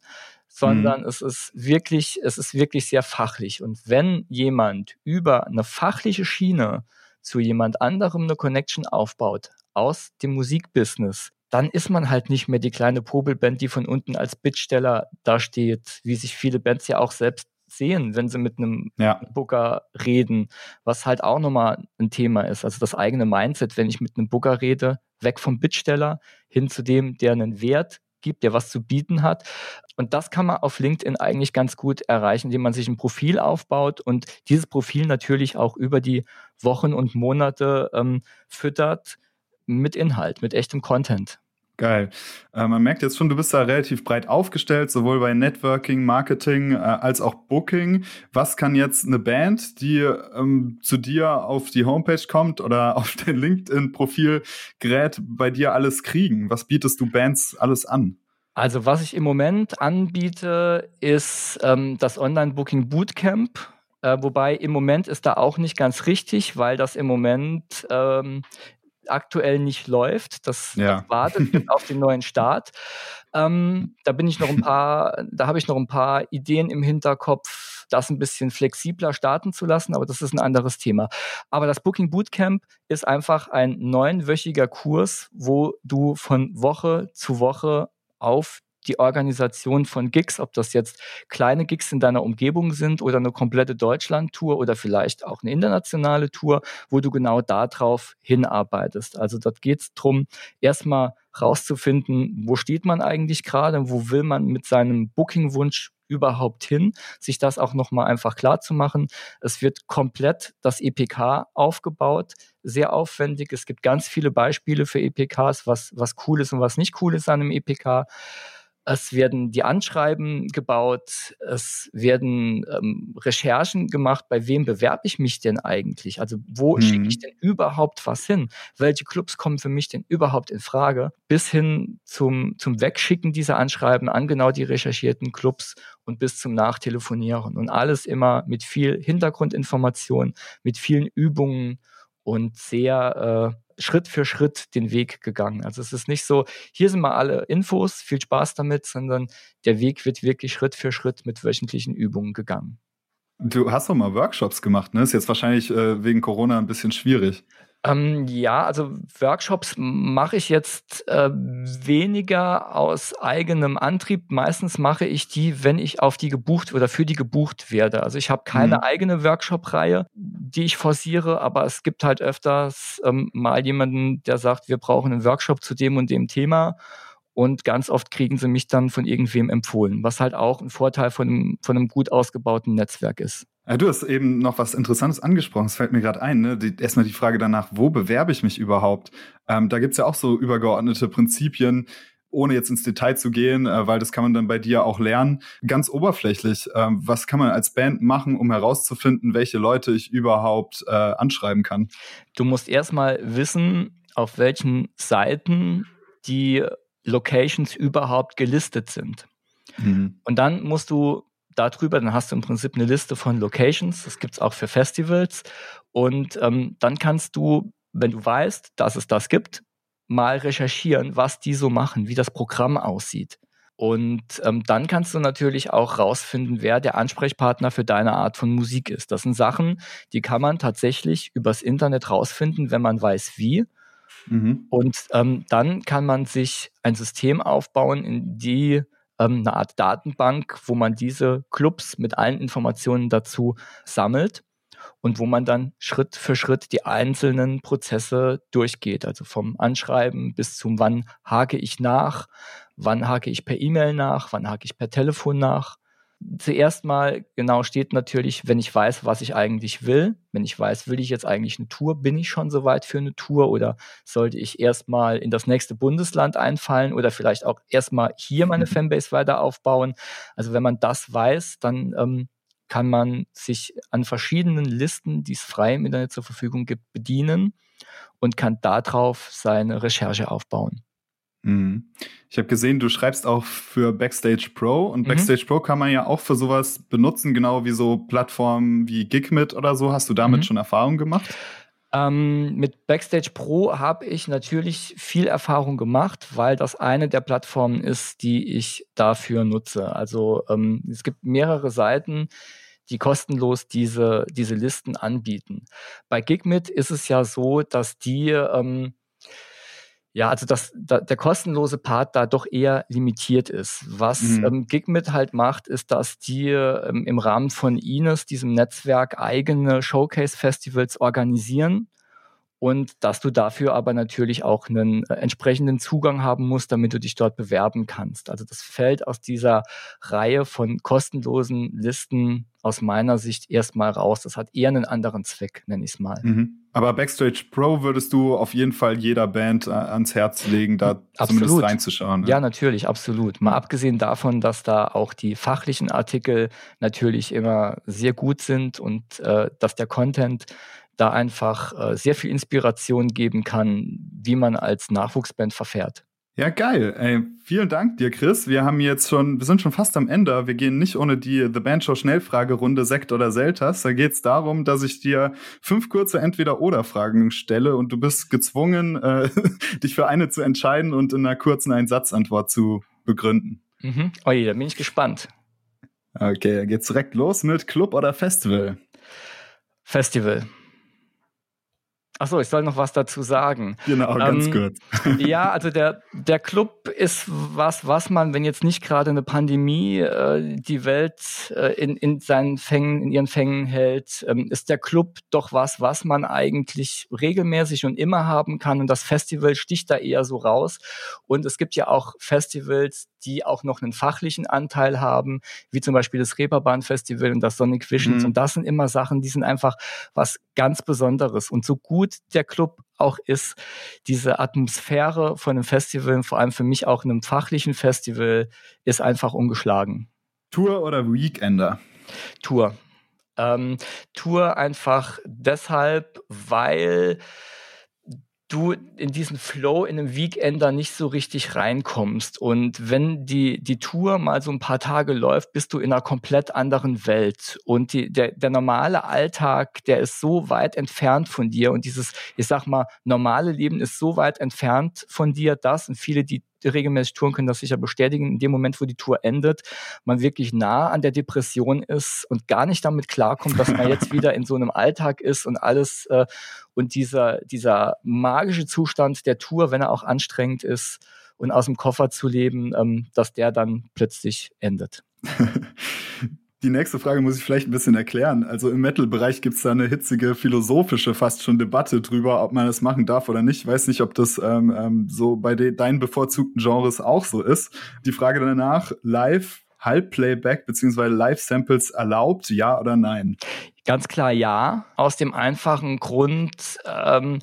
sondern mhm. es ist wirklich, es ist wirklich sehr fachlich. Und wenn jemand über eine fachliche Schiene zu jemand anderem eine Connection aufbaut aus dem Musikbusiness, dann ist man halt nicht mehr die kleine Popelband, die von unten als Bittsteller dasteht, wie sich viele Bands ja auch selbst sehen, wenn sie mit einem ja. Booker reden, was halt auch nochmal ein Thema ist. Also das eigene Mindset, wenn ich mit einem Booker rede, weg vom Bittsteller hin zu dem, der einen Wert gibt, der was zu bieten hat. Und das kann man auf LinkedIn eigentlich ganz gut erreichen, indem man sich ein Profil aufbaut und dieses Profil natürlich auch über die Wochen und Monate ähm, füttert mit Inhalt, mit echtem Content. Geil. Äh, man merkt jetzt schon, du bist da relativ breit aufgestellt, sowohl bei Networking, Marketing äh, als auch Booking. Was kann jetzt eine Band, die ähm, zu dir auf die Homepage kommt oder auf dein LinkedIn-Profil gerät, bei dir alles kriegen? Was bietest du Bands alles an? Also was ich im Moment anbiete, ist ähm, das Online-Booking Bootcamp. Äh, wobei im Moment ist da auch nicht ganz richtig, weil das im Moment ähm, aktuell nicht läuft. Das, ja. das wartet auf den neuen Start. Ähm, da bin ich noch ein paar, da habe ich noch ein paar Ideen im Hinterkopf, das ein bisschen flexibler starten zu lassen, aber das ist ein anderes Thema. Aber das Booking Bootcamp ist einfach ein neunwöchiger Kurs, wo du von Woche zu Woche auf die Organisation von Gigs, ob das jetzt kleine Gigs in deiner Umgebung sind oder eine komplette Deutschland-Tour oder vielleicht auch eine internationale Tour, wo du genau darauf hinarbeitest. Also dort geht es darum, erstmal rauszufinden, wo steht man eigentlich gerade, wo will man mit seinem Booking-Wunsch überhaupt hin, sich das auch nochmal einfach klar zu machen. Es wird komplett das EPK aufgebaut, sehr aufwendig. Es gibt ganz viele Beispiele für EPKs, was, was cool ist und was nicht cool ist an einem EPK. Es werden die Anschreiben gebaut, es werden ähm, Recherchen gemacht, bei wem bewerbe ich mich denn eigentlich? Also wo mhm. schicke ich denn überhaupt was hin? Welche Clubs kommen für mich denn überhaupt in Frage? Bis hin zum, zum Wegschicken dieser Anschreiben an genau die recherchierten Clubs und bis zum Nachtelefonieren. Und alles immer mit viel Hintergrundinformation, mit vielen Übungen und sehr äh, Schritt für Schritt den Weg gegangen. Also es ist nicht so, hier sind mal alle Infos, viel Spaß damit, sondern der Weg wird wirklich Schritt für Schritt mit wöchentlichen Übungen gegangen. Du hast doch mal Workshops gemacht, ne? Ist jetzt wahrscheinlich äh, wegen Corona ein bisschen schwierig. Ähm, ja, also Workshops mache ich jetzt äh, weniger aus eigenem Antrieb. Meistens mache ich die, wenn ich auf die gebucht oder für die gebucht werde. Also ich habe keine mhm. eigene Workshop-Reihe, die ich forciere, aber es gibt halt öfters ähm, mal jemanden, der sagt, wir brauchen einen Workshop zu dem und dem Thema. Und ganz oft kriegen sie mich dann von irgendwem empfohlen, was halt auch ein Vorteil von einem, von einem gut ausgebauten Netzwerk ist. Ja, du hast eben noch was Interessantes angesprochen, das fällt mir gerade ein. Ne? Die, erstmal die Frage danach, wo bewerbe ich mich überhaupt? Ähm, da gibt's ja auch so übergeordnete Prinzipien, ohne jetzt ins Detail zu gehen, äh, weil das kann man dann bei dir auch lernen. Ganz oberflächlich, ähm, was kann man als Band machen, um herauszufinden, welche Leute ich überhaupt äh, anschreiben kann? Du musst erstmal wissen, auf welchen Seiten die Locations überhaupt gelistet sind. Mhm. Und dann musst du darüber, dann hast du im Prinzip eine Liste von Locations, das gibt es auch für Festivals. Und ähm, dann kannst du, wenn du weißt, dass es das gibt, mal recherchieren, was die so machen, wie das Programm aussieht. Und ähm, dann kannst du natürlich auch rausfinden, wer der Ansprechpartner für deine Art von Musik ist. Das sind Sachen, die kann man tatsächlich übers Internet rausfinden, wenn man weiß wie. Mhm. Und ähm, dann kann man sich ein System aufbauen, in die ähm, eine Art Datenbank, wo man diese Clubs mit allen Informationen dazu sammelt und wo man dann Schritt für Schritt die einzelnen Prozesse durchgeht. Also vom Anschreiben bis zum wann hake ich nach, wann hake ich per E-Mail nach, wann hake ich per Telefon nach zuerst mal genau steht natürlich, wenn ich weiß, was ich eigentlich will, wenn ich weiß, will ich jetzt eigentlich eine Tour, bin ich schon soweit für eine Tour oder sollte ich erstmal in das nächste Bundesland einfallen oder vielleicht auch erstmal hier meine mhm. Fanbase weiter aufbauen. Also wenn man das weiß, dann ähm, kann man sich an verschiedenen Listen, die es frei im Internet zur Verfügung gibt, bedienen und kann darauf seine Recherche aufbauen. Mhm. Ich habe gesehen, du schreibst auch für Backstage Pro und mhm. Backstage Pro kann man ja auch für sowas benutzen, genau wie so Plattformen wie Gigmit oder so. Hast du damit mhm. schon Erfahrung gemacht? Ähm, mit Backstage Pro habe ich natürlich viel Erfahrung gemacht, weil das eine der Plattformen ist, die ich dafür nutze. Also ähm, es gibt mehrere Seiten, die kostenlos diese, diese Listen anbieten. Bei Gigmit ist es ja so, dass die ähm, ja, also dass da, der kostenlose Part da doch eher limitiert ist. Was mhm. ähm, Gigmit halt macht, ist, dass die ähm, im Rahmen von Ines, diesem Netzwerk, eigene Showcase-Festivals organisieren und dass du dafür aber natürlich auch einen äh, entsprechenden Zugang haben musst, damit du dich dort bewerben kannst. Also das fällt aus dieser Reihe von kostenlosen Listen aus meiner Sicht erstmal raus. Das hat eher einen anderen Zweck, nenne ich es mal. Mhm. Aber Backstage Pro würdest du auf jeden Fall jeder Band äh, ans Herz legen, da absolut. zumindest reinzuschauen. Ne? Ja, natürlich, absolut. Mal abgesehen davon, dass da auch die fachlichen Artikel natürlich immer sehr gut sind und äh, dass der Content da einfach äh, sehr viel Inspiration geben kann, wie man als Nachwuchsband verfährt. Ja, geil. Ey, vielen Dank dir, Chris. Wir haben jetzt schon, wir sind schon fast am Ende. Wir gehen nicht ohne die The Band Show Schnellfragerunde Sekt oder Selters. Da geht es darum, dass ich dir fünf kurze Entweder-Oder-Fragen stelle und du bist gezwungen, äh, dich für eine zu entscheiden und in einer kurzen Einsatzantwort zu begründen. Mhm. Oh je, da bin ich gespannt. Okay, dann geht's direkt los mit Club oder Festival? Festival. Achso, ich soll noch was dazu sagen. Genau, ganz ähm, kurz. ja, also der, der Club ist was, was man, wenn jetzt nicht gerade eine Pandemie äh, die Welt äh, in, in seinen Fängen, in ihren Fängen hält, ähm, ist der Club doch was, was man eigentlich regelmäßig und immer haben kann. Und das Festival sticht da eher so raus. Und es gibt ja auch Festivals, die auch noch einen fachlichen Anteil haben, wie zum Beispiel das Reeperbahn Festival und das Sonic Visions. Mhm. Und das sind immer Sachen, die sind einfach was ganz Besonderes. Und so gut der Club auch ist, diese Atmosphäre von einem Festival, vor allem für mich auch einem fachlichen Festival, ist einfach ungeschlagen. Tour oder Weekender? Tour. Ähm, Tour einfach deshalb, weil du in diesen Flow in einem Weekender nicht so richtig reinkommst. Und wenn die, die Tour mal so ein paar Tage läuft, bist du in einer komplett anderen Welt. Und die, der, der normale Alltag, der ist so weit entfernt von dir. Und dieses, ich sag mal, normale Leben ist so weit entfernt von dir, dass, und viele, die regelmäßig touren, können das sicher bestätigen, in dem Moment, wo die Tour endet, man wirklich nah an der Depression ist und gar nicht damit klarkommt, dass man jetzt wieder in so einem Alltag ist und alles äh, und dieser, dieser magische Zustand der Tour, wenn er auch anstrengend ist und aus dem Koffer zu leben, ähm, dass der dann plötzlich endet. Die nächste Frage muss ich vielleicht ein bisschen erklären. Also im Metal-Bereich gibt es da eine hitzige philosophische fast schon Debatte drüber, ob man das machen darf oder nicht. Ich weiß nicht, ob das ähm, ähm, so bei de deinen bevorzugten Genres auch so ist. Die Frage danach, live, Halbplayback beziehungsweise Live-Samples erlaubt, ja oder nein? Ganz klar ja, aus dem einfachen Grund, ähm,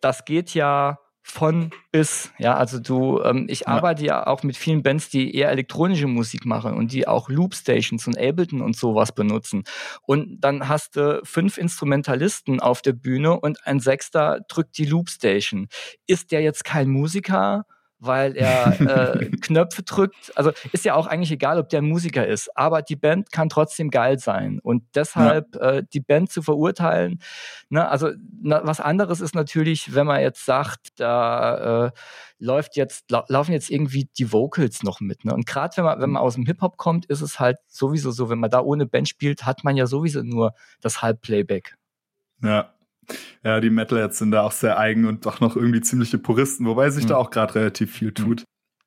das geht ja von bis. Ja, also du, ähm, ich ja. arbeite ja auch mit vielen Bands, die eher elektronische Musik machen und die auch Loopstations und Ableton und sowas benutzen. Und dann hast du fünf Instrumentalisten auf der Bühne und ein Sechster drückt die Loopstation. Ist der jetzt kein Musiker? Weil er äh, Knöpfe drückt. Also ist ja auch eigentlich egal, ob der Musiker ist, aber die Band kann trotzdem geil sein. Und deshalb ja. äh, die Band zu verurteilen, ne, also na, was anderes ist natürlich, wenn man jetzt sagt, da äh, läuft jetzt, lau laufen jetzt irgendwie die Vocals noch mit. Ne? Und gerade wenn man, wenn man aus dem Hip-Hop kommt, ist es halt sowieso so, wenn man da ohne Band spielt, hat man ja sowieso nur das Halbplayback. Ja, ja, die Metalheads sind da auch sehr eigen und doch noch irgendwie ziemliche Puristen, wobei sich mhm. da auch gerade relativ viel tut.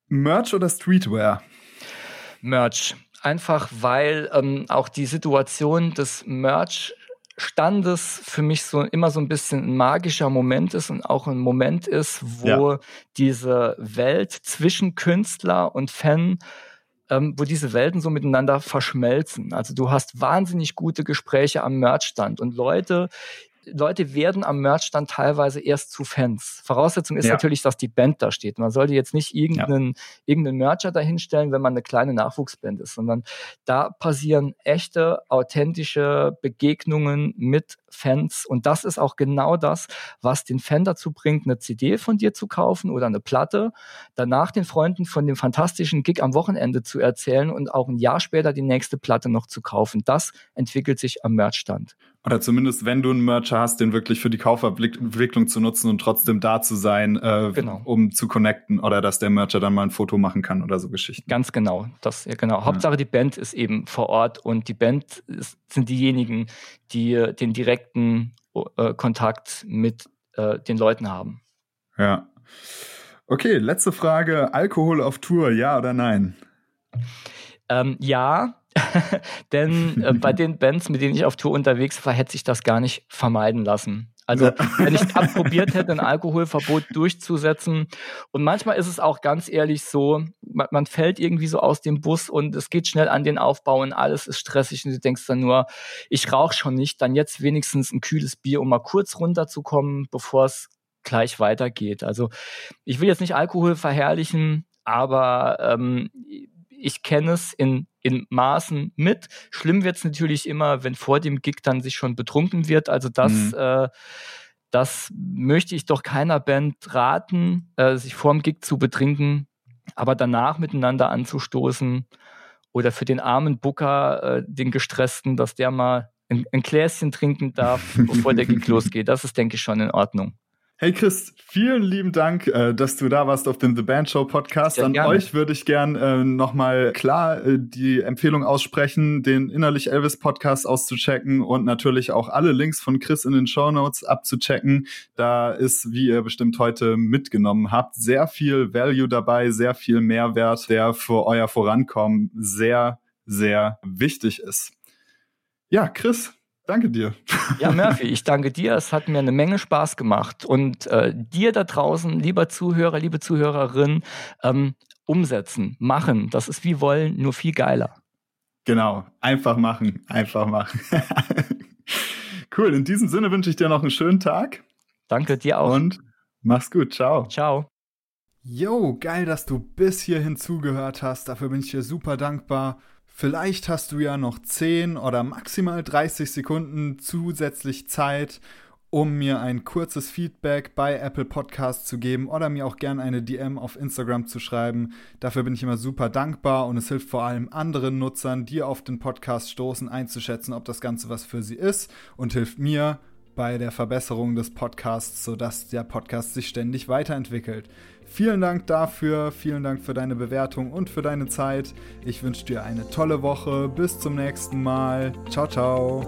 Mhm. Merch oder Streetwear? Merch. Einfach weil ähm, auch die Situation des Merch Standes für mich so immer so ein bisschen ein magischer Moment ist und auch ein Moment ist, wo ja. diese Welt zwischen Künstler und Fan ähm, wo diese Welten so miteinander verschmelzen. Also du hast wahnsinnig gute Gespräche am Merchstand und Leute, Leute werden am Merchstand teilweise erst zu Fans. Voraussetzung ist ja. natürlich, dass die Band da steht. Man sollte jetzt nicht irgendeinen, ja. irgendeinen Mercher dahinstellen, wenn man eine kleine Nachwuchsband ist, sondern da passieren echte, authentische Begegnungen mit Fans. Und das ist auch genau das, was den Fan dazu bringt, eine CD von dir zu kaufen oder eine Platte, danach den Freunden von dem fantastischen Gig am Wochenende zu erzählen und auch ein Jahr später die nächste Platte noch zu kaufen. Das entwickelt sich am Merchstand. Oder zumindest, wenn du einen Mercher hast, den wirklich für die Kaufentwicklung zu nutzen und trotzdem da zu sein, äh, genau. um zu connecten oder dass der Mercher dann mal ein Foto machen kann oder so Geschichten. Ganz genau. Das, ja, genau. Ja. Hauptsache die Band ist eben vor Ort und die Band ist, sind diejenigen, die den direkten äh, Kontakt mit äh, den Leuten haben. Ja. Okay, letzte Frage. Alkohol auf Tour, ja oder nein? Ähm, ja, Denn äh, bei den Bands, mit denen ich auf Tour unterwegs war, hätte sich das gar nicht vermeiden lassen. Also wenn ich abprobiert hätte, ein Alkoholverbot durchzusetzen. Und manchmal ist es auch ganz ehrlich so, man, man, fällt irgendwie so aus dem Bus und es geht schnell an den Aufbau und alles ist stressig und du denkst dann nur, ich rauche schon nicht, dann jetzt wenigstens ein kühles Bier, um mal kurz runterzukommen, bevor es gleich weitergeht. Also ich will jetzt nicht Alkohol verherrlichen, aber ähm, ich kenne es in, in Maßen mit. Schlimm wird es natürlich immer, wenn vor dem Gig dann sich schon betrunken wird. Also das, mhm. äh, das möchte ich doch keiner Band raten, äh, sich vor dem Gig zu betrinken, aber danach miteinander anzustoßen oder für den armen Booker, äh, den gestressten, dass der mal ein, ein Gläschen trinken darf, bevor der Gig losgeht. Das ist, denke ich, schon in Ordnung. Hey Chris, vielen lieben Dank, äh, dass du da warst auf dem The Band Show Podcast. Sehr An gerne. euch würde ich gern äh, nochmal klar äh, die Empfehlung aussprechen, den Innerlich Elvis Podcast auszuchecken und natürlich auch alle Links von Chris in den Show Notes abzuchecken. Da ist, wie ihr bestimmt heute mitgenommen habt, sehr viel Value dabei, sehr viel Mehrwert, der für euer Vorankommen sehr, sehr wichtig ist. Ja, Chris, Danke dir. Ja, Murphy, ich danke dir. Es hat mir eine Menge Spaß gemacht. Und äh, dir da draußen, lieber Zuhörer, liebe Zuhörerin, ähm, umsetzen, machen. Das ist wie wollen, nur viel geiler. Genau, einfach machen, einfach machen. cool, in diesem Sinne wünsche ich dir noch einen schönen Tag. Danke dir auch. Und mach's gut, ciao. Ciao. Yo, geil, dass du bis hierhin zugehört hast. Dafür bin ich dir super dankbar. Vielleicht hast du ja noch 10 oder maximal 30 Sekunden zusätzlich Zeit, um mir ein kurzes Feedback bei Apple Podcasts zu geben oder mir auch gerne eine DM auf Instagram zu schreiben. Dafür bin ich immer super dankbar und es hilft vor allem anderen Nutzern, die auf den Podcast stoßen, einzuschätzen, ob das Ganze was für sie ist und hilft mir bei der Verbesserung des Podcasts, sodass der Podcast sich ständig weiterentwickelt. Vielen Dank dafür, vielen Dank für deine Bewertung und für deine Zeit. Ich wünsche dir eine tolle Woche. Bis zum nächsten Mal. Ciao, ciao.